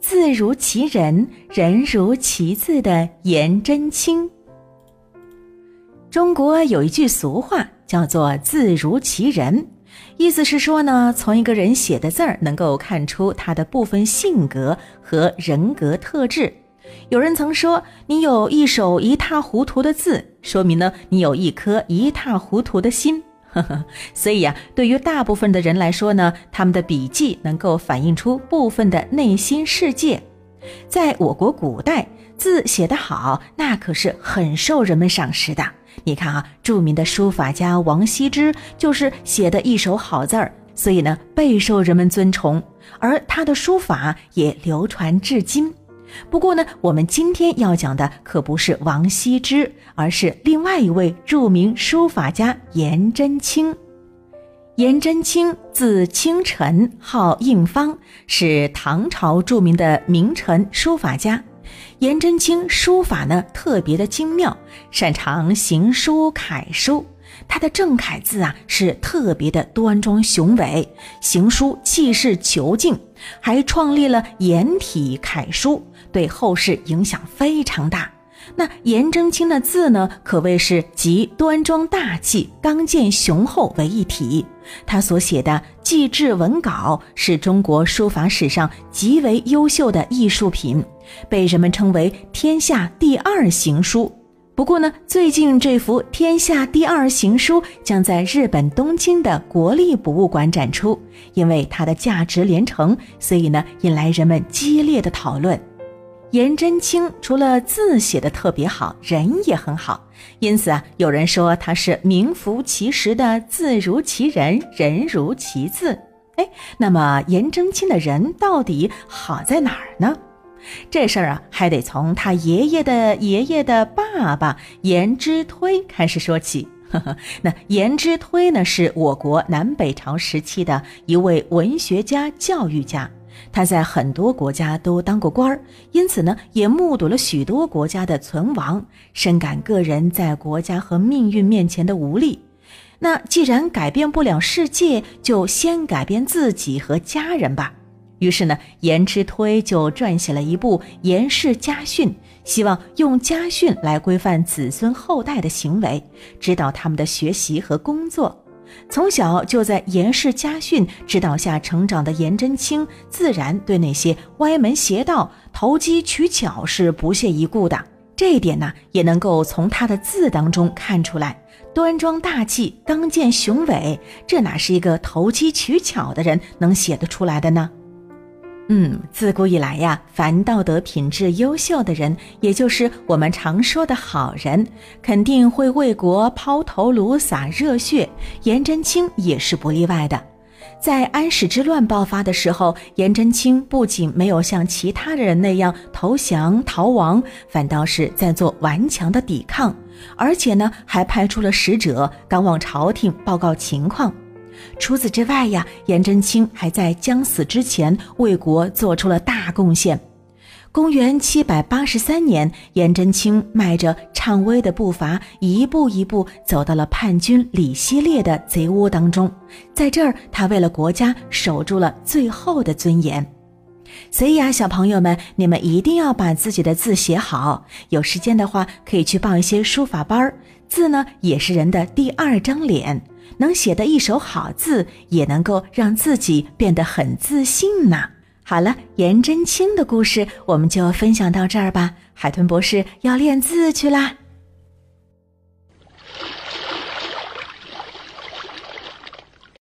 字如其人，人如其字的颜真卿。中国有一句俗话叫做“字如其人”，意思是说呢，从一个人写的字儿能够看出他的部分性格和人格特质。有人曾说，你有一手一塌糊涂的字，说明呢，你有一颗一塌糊涂的心。呵呵，所以呀，对于大部分的人来说呢，他们的笔记能够反映出部分的内心世界。在我国古代，字写得好，那可是很受人们赏识的。你看啊，著名的书法家王羲之就是写的一手好字儿，所以呢，备受人们尊崇，而他的书法也流传至今。不过呢，我们今天要讲的可不是王羲之，而是另外一位著名书法家颜真卿。颜真卿字清晨，号应方，是唐朝著名的名臣书法家。颜真卿书法呢特别的精妙，擅长行书楷书。他的正楷字啊是特别的端庄雄伟，行书气势遒劲，还创立了颜体楷书。对后世影响非常大。那颜真卿的字呢，可谓是集端庄大气、刚健雄厚为一体。他所写的祭志文稿是中国书法史上极为优秀的艺术品，被人们称为天下第二行书。不过呢，最近这幅天下第二行书将在日本东京的国立博物馆展出，因为它的价值连城，所以呢，引来人们激烈的讨论。颜真卿除了字写的特别好，人也很好，因此啊，有人说他是名副其实的字如其人，人如其字。哎，那么颜真卿的人到底好在哪儿呢？这事儿啊，还得从他爷爷的爷爷的爸爸颜之推开始说起。那颜之推呢，是我国南北朝时期的一位文学家、教育家。他在很多国家都当过官儿，因此呢，也目睹了许多国家的存亡，深感个人在国家和命运面前的无力。那既然改变不了世界，就先改变自己和家人吧。于是呢，颜之推就撰写了一部《颜氏家训》，希望用家训来规范子孙后代的行为，指导他们的学习和工作。从小就在严氏家训指导下成长的颜真卿，自然对那些歪门邪道、投机取巧是不屑一顾的。这一点呢，也能够从他的字当中看出来，端庄大气、刚健雄伟，这哪是一个投机取巧的人能写得出来的呢？嗯，自古以来呀，凡道德品质优秀的人，也就是我们常说的好人，肯定会为国抛头颅、洒热血。颜真卿也是不例外的。在安史之乱爆发的时候，颜真卿不仅没有像其他的人那样投降逃亡，反倒是在做顽强的抵抗，而且呢，还派出了使者赶往朝廷报告情况。除此之外呀，颜真卿还在将死之前为国做出了大贡献。公元七百八十三年，颜真卿迈着颤巍的步伐，一步一步走到了叛军李希烈的贼窝当中。在这儿，他为了国家守住了最后的尊严。所以呀，小朋友们，你们一定要把自己的字写好。有时间的话，可以去报一些书法班儿。字呢，也是人的第二张脸。能写得一手好字，也能够让自己变得很自信呢。好了，颜真卿的故事我们就分享到这儿吧。海豚博士要练字去啦。